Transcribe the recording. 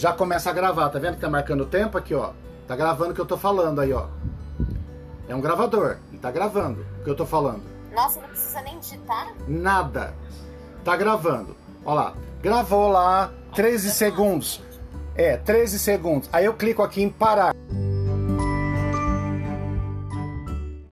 já começa a gravar. Tá vendo que tá marcando o tempo aqui, ó? Tá gravando o que eu tô falando aí, ó. É um gravador. Ele tá gravando o que eu tô falando. Nossa, não precisa nem digitar? Nada. Tá gravando. Ó lá. Gravou lá 13 segundos. É, 13 segundos. Aí eu clico aqui em parar.